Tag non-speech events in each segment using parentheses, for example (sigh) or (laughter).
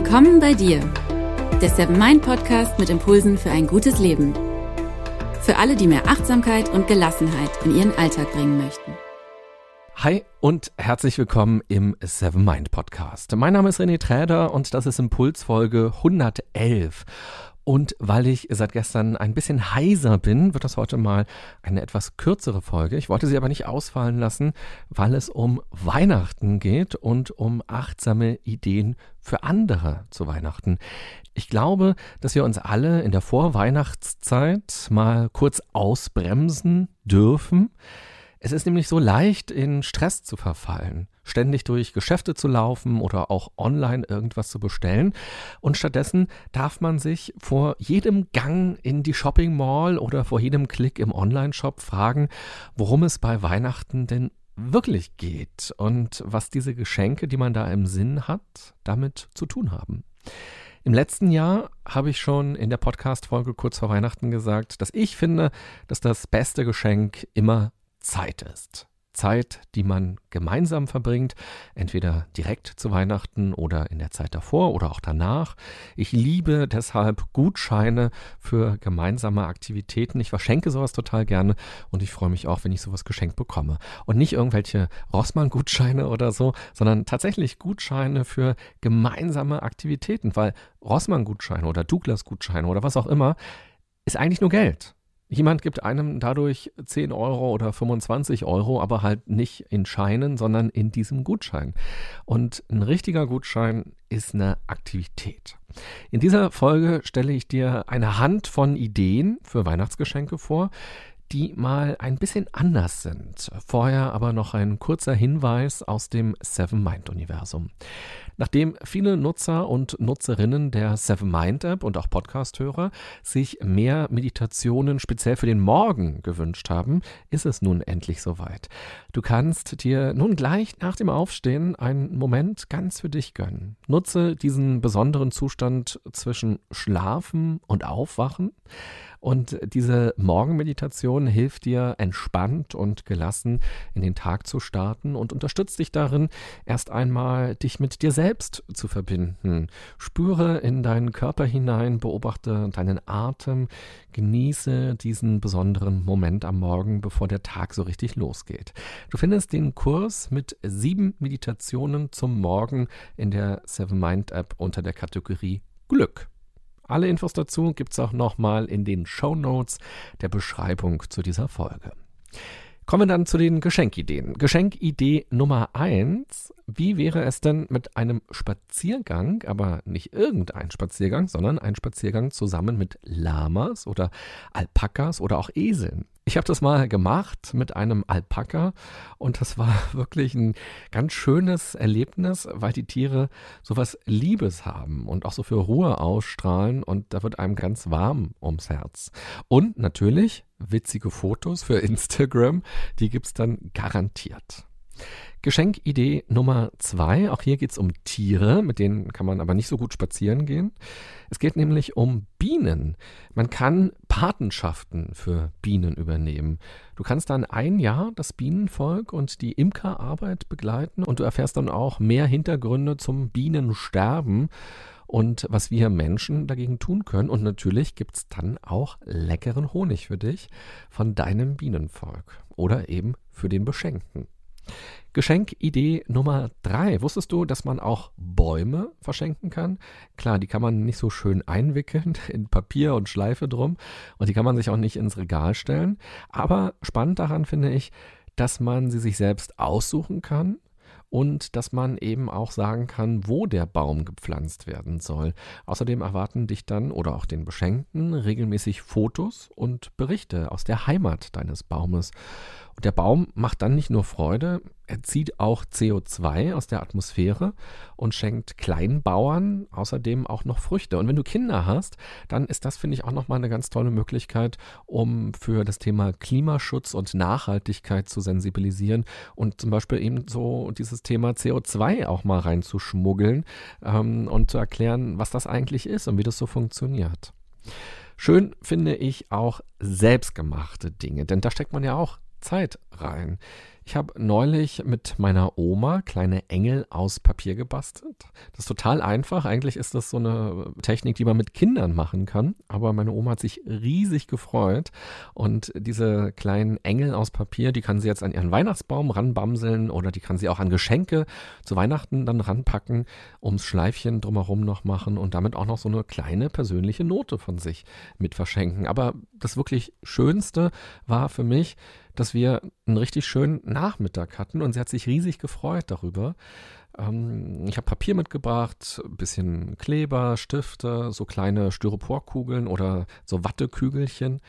Willkommen bei dir, der Seven Mind Podcast mit Impulsen für ein gutes Leben. Für alle, die mehr Achtsamkeit und Gelassenheit in ihren Alltag bringen möchten. Hi und herzlich willkommen im Seven Mind Podcast. Mein Name ist René Träder und das ist Impulsfolge 111. Und weil ich seit gestern ein bisschen heiser bin, wird das heute mal eine etwas kürzere Folge. Ich wollte sie aber nicht ausfallen lassen, weil es um Weihnachten geht und um achtsame Ideen für andere zu Weihnachten. Ich glaube, dass wir uns alle in der Vorweihnachtszeit mal kurz ausbremsen dürfen. Es ist nämlich so leicht, in Stress zu verfallen, ständig durch Geschäfte zu laufen oder auch online irgendwas zu bestellen. Und stattdessen darf man sich vor jedem Gang in die Shopping Mall oder vor jedem Klick im Online-Shop fragen, worum es bei Weihnachten denn wirklich geht und was diese Geschenke, die man da im Sinn hat, damit zu tun haben. Im letzten Jahr habe ich schon in der Podcast-Folge kurz vor Weihnachten gesagt, dass ich finde, dass das beste Geschenk immer Zeit ist. Zeit, die man gemeinsam verbringt, entweder direkt zu Weihnachten oder in der Zeit davor oder auch danach. Ich liebe deshalb Gutscheine für gemeinsame Aktivitäten. Ich verschenke sowas total gerne und ich freue mich auch, wenn ich sowas geschenkt bekomme. Und nicht irgendwelche Rossmann-Gutscheine oder so, sondern tatsächlich Gutscheine für gemeinsame Aktivitäten, weil Rossmann-Gutscheine oder Douglas-Gutscheine oder was auch immer ist eigentlich nur Geld. Jemand gibt einem dadurch 10 Euro oder 25 Euro, aber halt nicht in Scheinen, sondern in diesem Gutschein. Und ein richtiger Gutschein ist eine Aktivität. In dieser Folge stelle ich dir eine Hand von Ideen für Weihnachtsgeschenke vor, die mal ein bisschen anders sind. Vorher aber noch ein kurzer Hinweis aus dem Seven Mind Universum. Nachdem viele Nutzer und Nutzerinnen der Seven Mind App und auch Podcast-Hörer sich mehr Meditationen speziell für den Morgen gewünscht haben, ist es nun endlich soweit. Du kannst dir nun gleich nach dem Aufstehen einen Moment ganz für dich gönnen. Nutze diesen besonderen Zustand zwischen Schlafen und Aufwachen. Und diese Morgenmeditation hilft dir, entspannt und gelassen in den Tag zu starten und unterstützt dich darin, erst einmal dich mit dir selbst zu verbinden. Spüre in deinen Körper hinein, beobachte deinen Atem, genieße diesen besonderen Moment am Morgen, bevor der Tag so richtig losgeht. Du findest den Kurs mit sieben Meditationen zum Morgen in der Seven Mind App unter der Kategorie Glück. Alle Infos dazu gibt es auch nochmal in den Show Notes der Beschreibung zu dieser Folge. Kommen wir dann zu den Geschenkideen. Geschenkidee Nummer eins: Wie wäre es denn mit einem Spaziergang, aber nicht irgendein Spaziergang, sondern ein Spaziergang zusammen mit Lamas oder Alpakas oder auch Eseln? Ich habe das mal gemacht mit einem Alpaka und das war (laughs) wirklich ein ganz schönes Erlebnis, weil die Tiere sowas Liebes haben und auch so für Ruhe ausstrahlen und da wird einem ganz warm ums Herz. Und natürlich witzige Fotos für (laughs) Instagram, die gibt es dann garantiert. Geschenkidee Nummer zwei. Auch hier geht es um Tiere, mit denen kann man aber nicht so gut spazieren gehen. Es geht nämlich um Bienen. Man kann Patenschaften für Bienen übernehmen. Du kannst dann ein Jahr das Bienenvolk und die Imkerarbeit begleiten und du erfährst dann auch mehr Hintergründe zum Bienensterben und was wir Menschen dagegen tun können. Und natürlich gibt es dann auch leckeren Honig für dich von deinem Bienenvolk oder eben für den Beschenkten. Geschenkidee Nummer drei. Wusstest du, dass man auch Bäume verschenken kann? Klar, die kann man nicht so schön einwickeln (laughs) in Papier und Schleife drum und die kann man sich auch nicht ins Regal stellen. Aber spannend daran finde ich, dass man sie sich selbst aussuchen kann und dass man eben auch sagen kann, wo der Baum gepflanzt werden soll. Außerdem erwarten dich dann oder auch den Beschenkten regelmäßig Fotos und Berichte aus der Heimat deines Baumes. Der Baum macht dann nicht nur Freude, er zieht auch CO2 aus der Atmosphäre und schenkt Kleinbauern außerdem auch noch Früchte. Und wenn du Kinder hast, dann ist das, finde ich, auch nochmal eine ganz tolle Möglichkeit, um für das Thema Klimaschutz und Nachhaltigkeit zu sensibilisieren und zum Beispiel eben so dieses Thema CO2 auch mal reinzuschmuggeln ähm, und zu erklären, was das eigentlich ist und wie das so funktioniert. Schön finde ich auch selbstgemachte Dinge, denn da steckt man ja auch Zeit rein. Ich habe neulich mit meiner Oma kleine Engel aus Papier gebastelt. Das ist total einfach. Eigentlich ist das so eine Technik, die man mit Kindern machen kann. Aber meine Oma hat sich riesig gefreut. Und diese kleinen Engel aus Papier, die kann sie jetzt an ihren Weihnachtsbaum ranbamseln oder die kann sie auch an Geschenke zu Weihnachten dann ranpacken, ums Schleifchen drumherum noch machen und damit auch noch so eine kleine persönliche Note von sich mit verschenken. Aber das wirklich Schönste war für mich, dass wir einen richtig schönen Nachmittag hatten und sie hat sich riesig gefreut darüber. Ähm, ich habe Papier mitgebracht, ein bisschen Kleber, Stifte, so kleine Styroporkugeln oder so Wattekügelchen.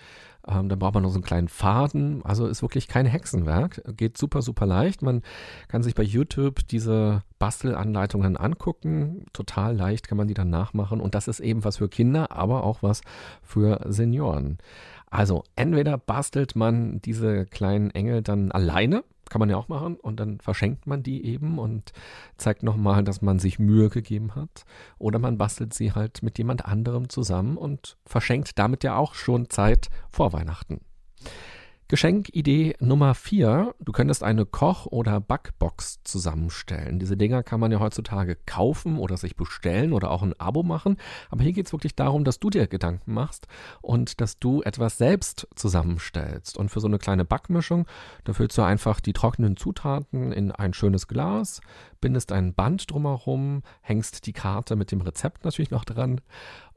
Ähm, dann braucht man noch so einen kleinen Faden. Also ist wirklich kein Hexenwerk. Geht super, super leicht. Man kann sich bei YouTube diese Bastelanleitungen angucken. Total leicht kann man die dann nachmachen. Und das ist eben was für Kinder, aber auch was für Senioren. Also entweder bastelt man diese kleinen Engel dann alleine, kann man ja auch machen, und dann verschenkt man die eben und zeigt nochmal, dass man sich Mühe gegeben hat. Oder man bastelt sie halt mit jemand anderem zusammen und verschenkt damit ja auch schon Zeit vor Weihnachten. Geschenkidee Nummer vier. Du könntest eine Koch- oder Backbox zusammenstellen. Diese Dinger kann man ja heutzutage kaufen oder sich bestellen oder auch ein Abo machen. Aber hier geht es wirklich darum, dass du dir Gedanken machst und dass du etwas selbst zusammenstellst. Und für so eine kleine Backmischung, da füllst du einfach die trockenen Zutaten in ein schönes Glas, bindest ein Band drumherum, hängst die Karte mit dem Rezept natürlich noch dran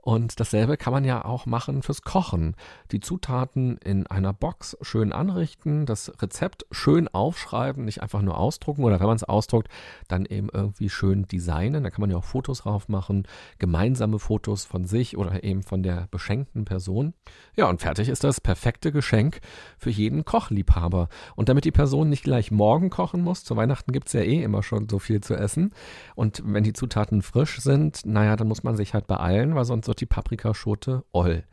und dasselbe kann man ja auch machen fürs Kochen. Die Zutaten in einer Box schön anrichten, das Rezept schön aufschreiben, nicht einfach nur ausdrucken oder wenn man es ausdruckt, dann eben irgendwie schön designen. Da kann man ja auch Fotos drauf machen, gemeinsame Fotos von sich oder eben von der beschenkten Person. Ja, und fertig ist das perfekte Geschenk für jeden Kochliebhaber. Und damit die Person nicht gleich morgen kochen muss, zu Weihnachten gibt es ja eh immer schon so viel zu essen. Und wenn die Zutaten frisch sind, naja, dann muss man sich halt beeilen, weil sonst wird die Paprikaschote Oll.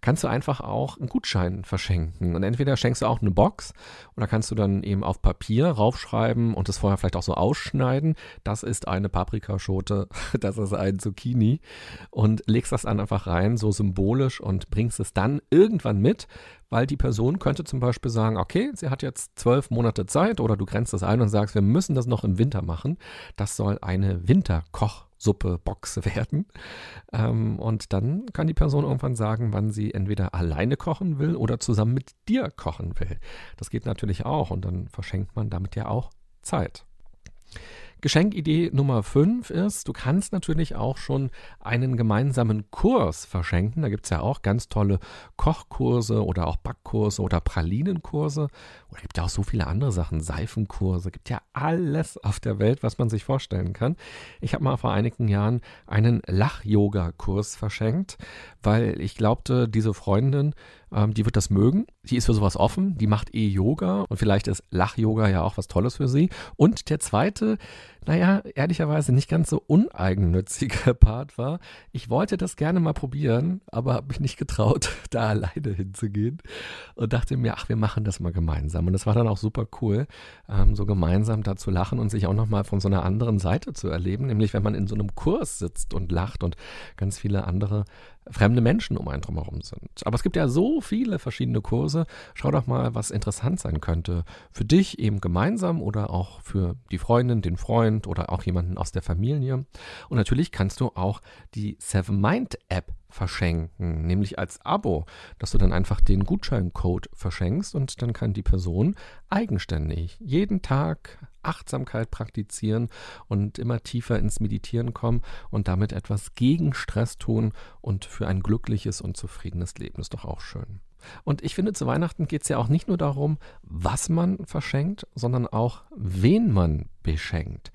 Kannst du einfach auch einen Gutschein verschenken. Und entweder schenkst du auch eine Box oder kannst du dann eben auf Papier raufschreiben und es vorher vielleicht auch so ausschneiden. Das ist eine Paprikaschote, (laughs) das ist ein Zucchini. Und legst das dann einfach rein, so symbolisch und bringst es dann irgendwann mit, weil die Person könnte zum Beispiel sagen, okay, sie hat jetzt zwölf Monate Zeit oder du grenzt das ein und sagst, wir müssen das noch im Winter machen. Das soll eine Winterkoch Suppe-Box (laughs) werden. Ähm, und dann kann die Person irgendwann sagen, wann sie entweder alleine kochen will oder zusammen mit dir kochen will. Das geht natürlich auch und dann verschenkt man damit ja auch Zeit. Geschenkidee Nummer 5 ist, du kannst natürlich auch schon einen gemeinsamen Kurs verschenken. Da gibt es ja auch ganz tolle Kochkurse oder auch Backkurse oder Pralinenkurse. Oder gibt ja auch so viele andere Sachen, Seifenkurse. Gibt ja alles auf der Welt, was man sich vorstellen kann. Ich habe mal vor einigen Jahren einen Lach-Yoga-Kurs verschenkt, weil ich glaubte, diese Freundin ähm, die wird das mögen. Die ist für sowas offen. Die macht eh Yoga und vielleicht ist Lach-Yoga ja auch was Tolles für sie. Und der zweite, naja, ehrlicherweise nicht ganz so uneigennützige (laughs) Part war, ich wollte das gerne mal probieren, aber habe mich nicht getraut, (laughs) da alleine hinzugehen und dachte mir, ach, wir machen das mal gemeinsam. Und das war dann auch super cool, ähm, so gemeinsam da zu lachen und sich auch nochmal von so einer anderen Seite zu erleben, nämlich wenn man in so einem Kurs sitzt und lacht und ganz viele andere fremde Menschen um einen drumherum sind. Aber es gibt ja so viele verschiedene Kurse. Schau doch mal, was interessant sein könnte. Für dich eben gemeinsam oder auch für die Freundin, den Freund oder auch jemanden aus der Familie. Und natürlich kannst du auch die Seven Mind App verschenken, nämlich als Abo, dass du dann einfach den Gutscheincode verschenkst und dann kann die Person eigenständig jeden Tag Achtsamkeit praktizieren und immer tiefer ins Meditieren kommen und damit etwas gegen Stress tun und für ein glückliches und zufriedenes Leben. Ist doch auch schön. Und ich finde, zu Weihnachten geht es ja auch nicht nur darum, was man verschenkt, sondern auch, wen man beschenkt.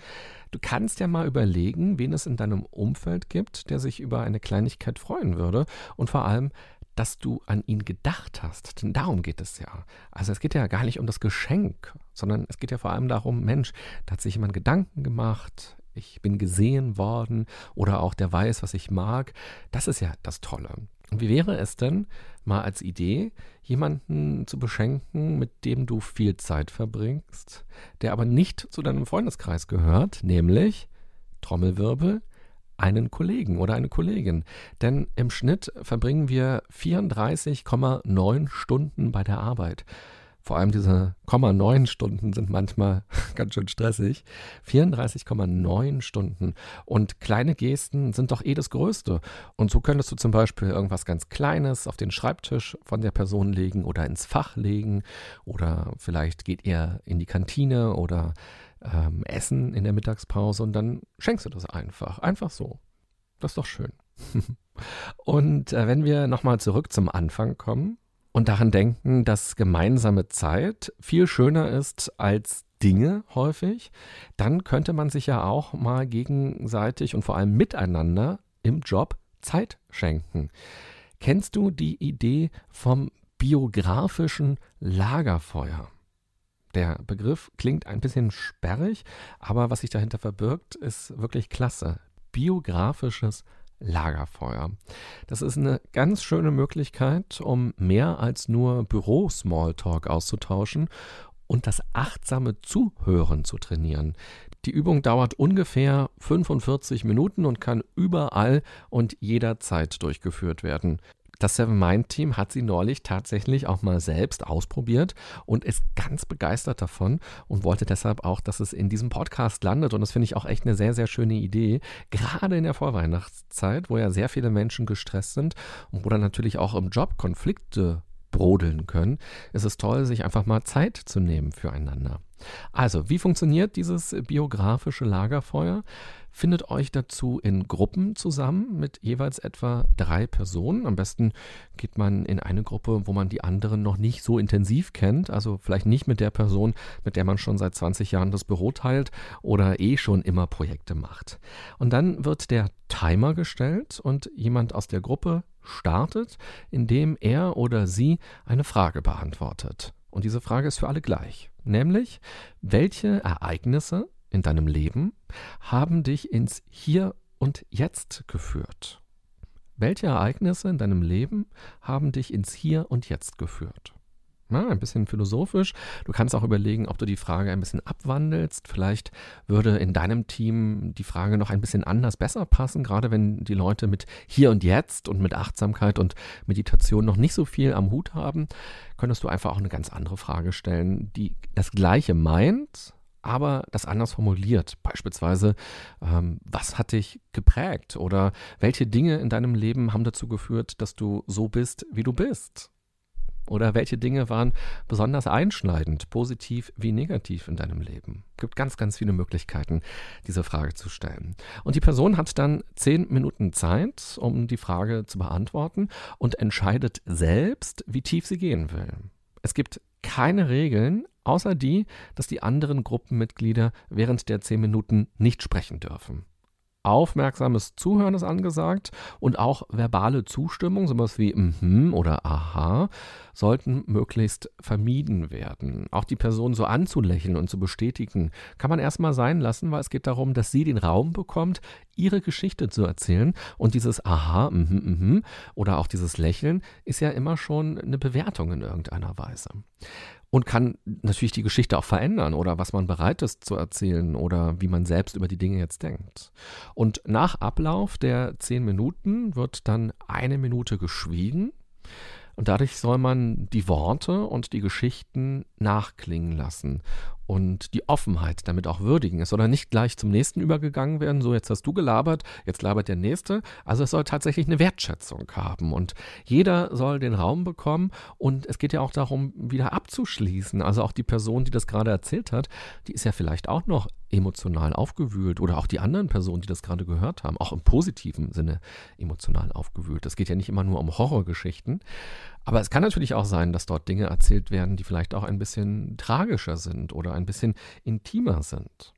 Du kannst ja mal überlegen, wen es in deinem Umfeld gibt, der sich über eine Kleinigkeit freuen würde und vor allem, dass du an ihn gedacht hast. Denn darum geht es ja. Also es geht ja gar nicht um das Geschenk, sondern es geht ja vor allem darum, Mensch, da hat sich jemand Gedanken gemacht, ich bin gesehen worden oder auch der weiß, was ich mag. Das ist ja das Tolle. Wie wäre es denn, mal als Idee, jemanden zu beschenken, mit dem du viel Zeit verbringst, der aber nicht zu deinem Freundeskreis gehört, nämlich Trommelwirbel, einen Kollegen oder eine Kollegin. Denn im Schnitt verbringen wir 34,9 Stunden bei der Arbeit. Vor allem diese 0,9 Stunden sind manchmal (laughs) ganz schön stressig. 34,9 Stunden. Und kleine Gesten sind doch eh das Größte. Und so könntest du zum Beispiel irgendwas ganz Kleines auf den Schreibtisch von der Person legen oder ins Fach legen. Oder vielleicht geht ihr in die Kantine oder ähm, essen in der Mittagspause und dann schenkst du das einfach. Einfach so. Das ist doch schön. (laughs) und äh, wenn wir nochmal zurück zum Anfang kommen, und daran denken, dass gemeinsame Zeit viel schöner ist als Dinge häufig, dann könnte man sich ja auch mal gegenseitig und vor allem miteinander im Job Zeit schenken. Kennst du die Idee vom biografischen Lagerfeuer? Der Begriff klingt ein bisschen sperrig, aber was sich dahinter verbirgt, ist wirklich klasse. Biografisches Lagerfeuer. Lagerfeuer. Das ist eine ganz schöne Möglichkeit, um mehr als nur Büro-Smalltalk auszutauschen und das achtsame Zuhören zu trainieren. Die Übung dauert ungefähr 45 Minuten und kann überall und jederzeit durchgeführt werden. Das Seven Mind Team hat sie neulich tatsächlich auch mal selbst ausprobiert und ist ganz begeistert davon und wollte deshalb auch, dass es in diesem Podcast landet. Und das finde ich auch echt eine sehr, sehr schöne Idee. Gerade in der Vorweihnachtszeit, wo ja sehr viele Menschen gestresst sind und wo dann natürlich auch im Job Konflikte brodeln können, ist es toll, sich einfach mal Zeit zu nehmen füreinander. Also, wie funktioniert dieses biografische Lagerfeuer? Findet euch dazu in Gruppen zusammen mit jeweils etwa drei Personen. Am besten geht man in eine Gruppe, wo man die anderen noch nicht so intensiv kennt. Also vielleicht nicht mit der Person, mit der man schon seit 20 Jahren das Büro teilt oder eh schon immer Projekte macht. Und dann wird der Timer gestellt und jemand aus der Gruppe startet, indem er oder sie eine Frage beantwortet. Und diese Frage ist für alle gleich. Nämlich, welche Ereignisse in deinem Leben haben dich ins Hier und Jetzt geführt? Welche Ereignisse in deinem Leben haben dich ins Hier und Jetzt geführt? Na, ein bisschen philosophisch. Du kannst auch überlegen, ob du die Frage ein bisschen abwandelst. Vielleicht würde in deinem Team die Frage noch ein bisschen anders besser passen, gerade wenn die Leute mit Hier und Jetzt und mit Achtsamkeit und Meditation noch nicht so viel am Hut haben. Könntest du einfach auch eine ganz andere Frage stellen, die das Gleiche meint, aber das anders formuliert. Beispielsweise, ähm, was hat dich geprägt oder welche Dinge in deinem Leben haben dazu geführt, dass du so bist, wie du bist? Oder welche Dinge waren besonders einschneidend, positiv wie negativ in deinem Leben? Es gibt ganz, ganz viele Möglichkeiten, diese Frage zu stellen. Und die Person hat dann zehn Minuten Zeit, um die Frage zu beantworten und entscheidet selbst, wie tief sie gehen will. Es gibt keine Regeln, außer die, dass die anderen Gruppenmitglieder während der zehn Minuten nicht sprechen dürfen. Aufmerksames Zuhören ist angesagt und auch verbale Zustimmung, sowas wie mhm oder aha, sollten möglichst vermieden werden. Auch die Person so anzulächeln und zu bestätigen, kann man erstmal sein lassen, weil es geht darum, dass sie den Raum bekommt, ihre Geschichte zu erzählen. Und dieses aha, mhm, mhm oder auch dieses Lächeln ist ja immer schon eine Bewertung in irgendeiner Weise und kann natürlich die Geschichte auch verändern oder was man bereit ist zu erzählen oder wie man selbst über die Dinge jetzt denkt. Und nach Ablauf der zehn Minuten wird dann eine Minute geschwiegen und dadurch soll man die Worte und die Geschichten nachklingen lassen und die Offenheit damit auch würdigen. Es soll dann nicht gleich zum nächsten übergegangen werden, so jetzt hast du gelabert, jetzt labert der nächste. Also es soll tatsächlich eine Wertschätzung haben und jeder soll den Raum bekommen und es geht ja auch darum, wieder abzuschließen. Also auch die Person, die das gerade erzählt hat, die ist ja vielleicht auch noch emotional aufgewühlt oder auch die anderen Personen, die das gerade gehört haben, auch im positiven Sinne emotional aufgewühlt. Das geht ja nicht immer nur um Horrorgeschichten. Aber es kann natürlich auch sein, dass dort Dinge erzählt werden, die vielleicht auch ein bisschen tragischer sind oder ein bisschen intimer sind.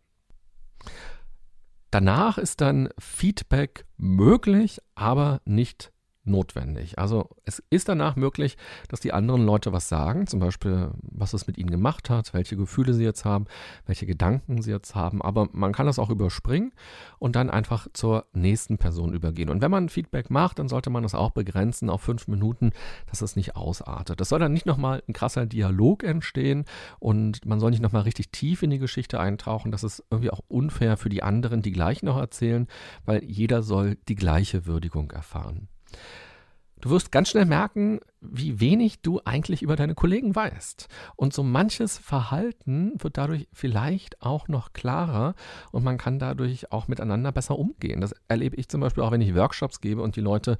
Danach ist dann Feedback möglich, aber nicht notwendig. Also es ist danach möglich, dass die anderen Leute was sagen, zum Beispiel, was es mit ihnen gemacht hat, welche Gefühle sie jetzt haben, welche Gedanken sie jetzt haben, aber man kann das auch überspringen und dann einfach zur nächsten Person übergehen. Und wenn man Feedback macht, dann sollte man das auch begrenzen auf fünf Minuten, dass es nicht ausartet. Es soll dann nicht nochmal ein krasser Dialog entstehen und man soll nicht nochmal richtig tief in die Geschichte eintauchen. Das ist irgendwie auch unfair für die anderen, die gleich noch erzählen, weil jeder soll die gleiche Würdigung erfahren. Du wirst ganz schnell merken, wie wenig du eigentlich über deine Kollegen weißt. Und so manches Verhalten wird dadurch vielleicht auch noch klarer und man kann dadurch auch miteinander besser umgehen. Das erlebe ich zum Beispiel auch, wenn ich Workshops gebe und die Leute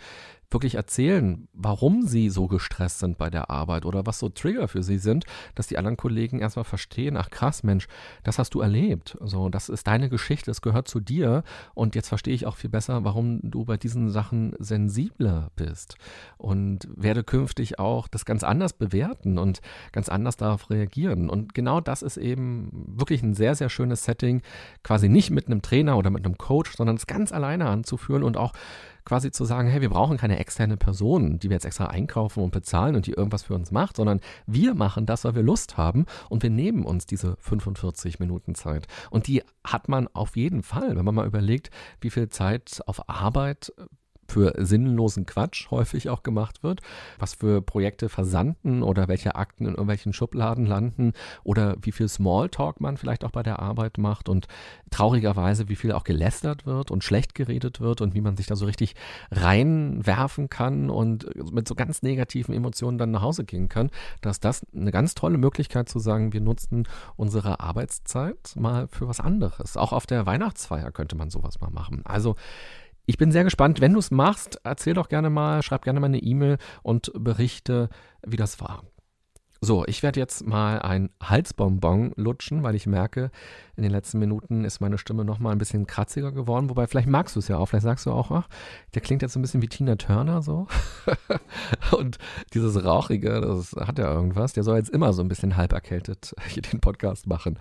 wirklich erzählen, warum sie so gestresst sind bei der Arbeit oder was so Trigger für sie sind, dass die anderen Kollegen erstmal verstehen, ach krass, Mensch, das hast du erlebt. So, das ist deine Geschichte, das gehört zu dir und jetzt verstehe ich auch viel besser, warum du bei diesen Sachen sensibler bist und werde künftig auch das ganz anders bewerten und ganz anders darauf reagieren. Und genau das ist eben wirklich ein sehr, sehr schönes Setting, quasi nicht mit einem Trainer oder mit einem Coach, sondern es ganz alleine anzuführen und auch quasi zu sagen, hey, wir brauchen keine externe Person, die wir jetzt extra einkaufen und bezahlen und die irgendwas für uns macht, sondern wir machen das, weil wir Lust haben und wir nehmen uns diese 45 Minuten Zeit. Und die hat man auf jeden Fall, wenn man mal überlegt, wie viel Zeit auf Arbeit für sinnlosen Quatsch häufig auch gemacht wird, was für Projekte versanden oder welche Akten in irgendwelchen Schubladen landen oder wie viel Smalltalk man vielleicht auch bei der Arbeit macht und traurigerweise, wie viel auch gelästert wird und schlecht geredet wird und wie man sich da so richtig reinwerfen kann und mit so ganz negativen Emotionen dann nach Hause gehen kann, dass das eine ganz tolle Möglichkeit zu sagen, wir nutzen unsere Arbeitszeit mal für was anderes. Auch auf der Weihnachtsfeier könnte man sowas mal machen. Also ich bin sehr gespannt. Wenn du es machst, erzähl doch gerne mal, schreib gerne mal eine E-Mail und berichte, wie das war. So, ich werde jetzt mal ein Halsbonbon lutschen, weil ich merke, in den letzten Minuten ist meine Stimme noch mal ein bisschen kratziger geworden. Wobei, vielleicht magst du es ja auch. Vielleicht sagst du auch, ach, der klingt jetzt ein bisschen wie Tina Turner so. (laughs) und dieses Rauchige, das hat ja irgendwas. Der soll jetzt immer so ein bisschen halb erkältet hier den Podcast machen.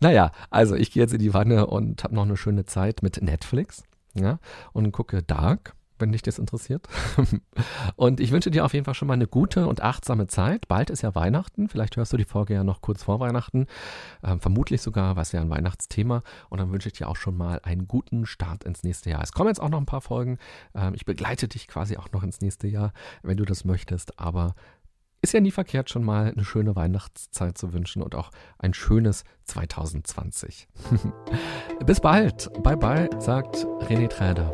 Naja, also ich gehe jetzt in die Wanne und habe noch eine schöne Zeit mit Netflix ja, und gucke Dark, wenn dich das interessiert. (laughs) und ich wünsche dir auf jeden Fall schon mal eine gute und achtsame Zeit. Bald ist ja Weihnachten. Vielleicht hörst du die Folge ja noch kurz vor Weihnachten. Ähm, vermutlich sogar, was ja ein Weihnachtsthema. Und dann wünsche ich dir auch schon mal einen guten Start ins nächste Jahr. Es kommen jetzt auch noch ein paar Folgen. Ähm, ich begleite dich quasi auch noch ins nächste Jahr, wenn du das möchtest. Aber ist ja nie verkehrt, schon mal eine schöne Weihnachtszeit zu wünschen und auch ein schönes 2020. (laughs) Bis bald. Bye bye, sagt René Träder.